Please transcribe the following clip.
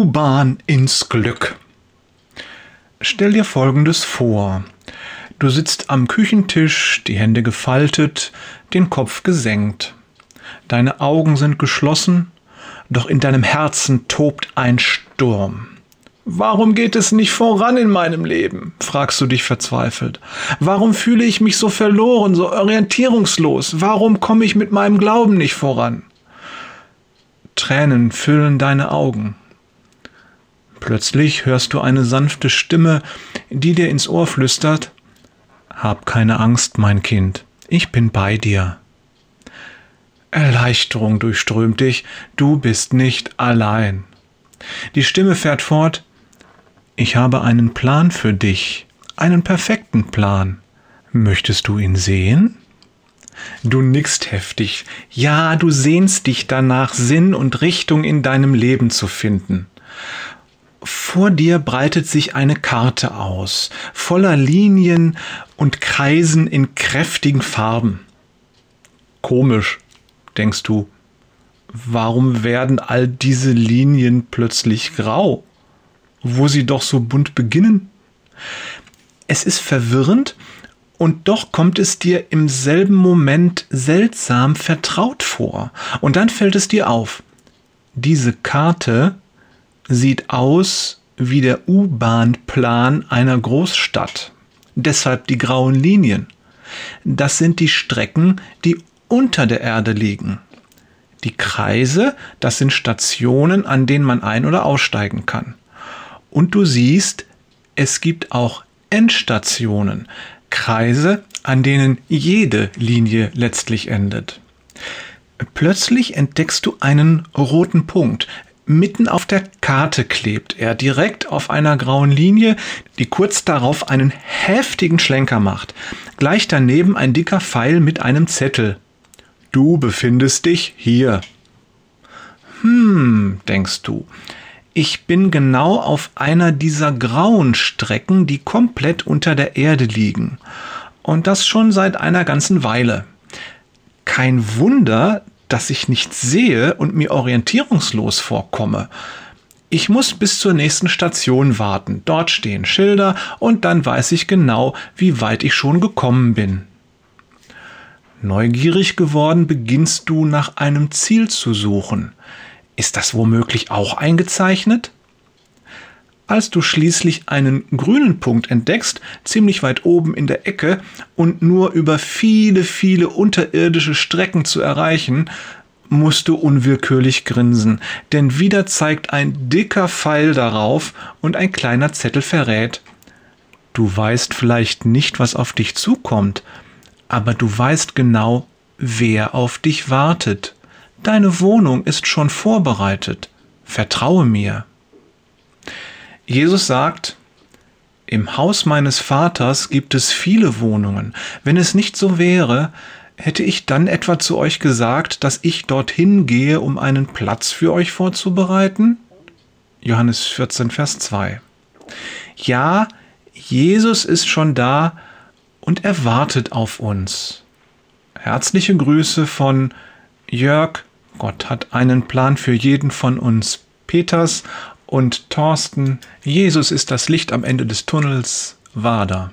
U-Bahn ins Glück. Stell dir Folgendes vor. Du sitzt am Küchentisch, die Hände gefaltet, den Kopf gesenkt. Deine Augen sind geschlossen, doch in deinem Herzen tobt ein Sturm. Warum geht es nicht voran in meinem Leben? fragst du dich verzweifelt. Warum fühle ich mich so verloren, so orientierungslos? Warum komme ich mit meinem Glauben nicht voran? Tränen füllen deine Augen. Plötzlich hörst du eine sanfte Stimme, die dir ins Ohr flüstert Hab keine Angst, mein Kind, ich bin bei dir. Erleichterung durchströmt dich, du bist nicht allein. Die Stimme fährt fort Ich habe einen Plan für dich, einen perfekten Plan. Möchtest du ihn sehen? Du nickst heftig. Ja, du sehnst dich danach, Sinn und Richtung in deinem Leben zu finden. Vor dir breitet sich eine Karte aus, voller Linien und Kreisen in kräftigen Farben. Komisch, denkst du. Warum werden all diese Linien plötzlich grau, wo sie doch so bunt beginnen? Es ist verwirrend, und doch kommt es dir im selben Moment seltsam vertraut vor. Und dann fällt es dir auf. Diese Karte sieht aus wie der U-Bahn-Plan einer Großstadt. Deshalb die grauen Linien. Das sind die Strecken, die unter der Erde liegen. Die Kreise, das sind Stationen, an denen man ein- oder aussteigen kann. Und du siehst, es gibt auch Endstationen. Kreise, an denen jede Linie letztlich endet. Plötzlich entdeckst du einen roten Punkt. Mitten auf der Karte klebt er direkt auf einer grauen Linie, die kurz darauf einen heftigen Schlenker macht. Gleich daneben ein dicker Pfeil mit einem Zettel. Du befindest dich hier. Hm, denkst du, ich bin genau auf einer dieser grauen Strecken, die komplett unter der Erde liegen. Und das schon seit einer ganzen Weile. Kein Wunder, dass ich nichts sehe und mir orientierungslos vorkomme. Ich muss bis zur nächsten Station warten. Dort stehen Schilder und dann weiß ich genau, wie weit ich schon gekommen bin. Neugierig geworden beginnst du nach einem Ziel zu suchen. Ist das womöglich auch eingezeichnet? Als du schließlich einen grünen Punkt entdeckst, ziemlich weit oben in der Ecke und nur über viele, viele unterirdische Strecken zu erreichen, musst du unwillkürlich grinsen, denn wieder zeigt ein dicker Pfeil darauf und ein kleiner Zettel verrät. Du weißt vielleicht nicht, was auf dich zukommt, aber du weißt genau, wer auf dich wartet. Deine Wohnung ist schon vorbereitet. Vertraue mir. Jesus sagt, im Haus meines Vaters gibt es viele Wohnungen. Wenn es nicht so wäre, hätte ich dann etwa zu euch gesagt, dass ich dorthin gehe, um einen Platz für euch vorzubereiten? Johannes 14, Vers 2. Ja, Jesus ist schon da und er wartet auf uns. Herzliche Grüße von Jörg Gott hat einen Plan für jeden von uns. Peters und Thorsten, Jesus ist das Licht am Ende des Tunnels, Wader.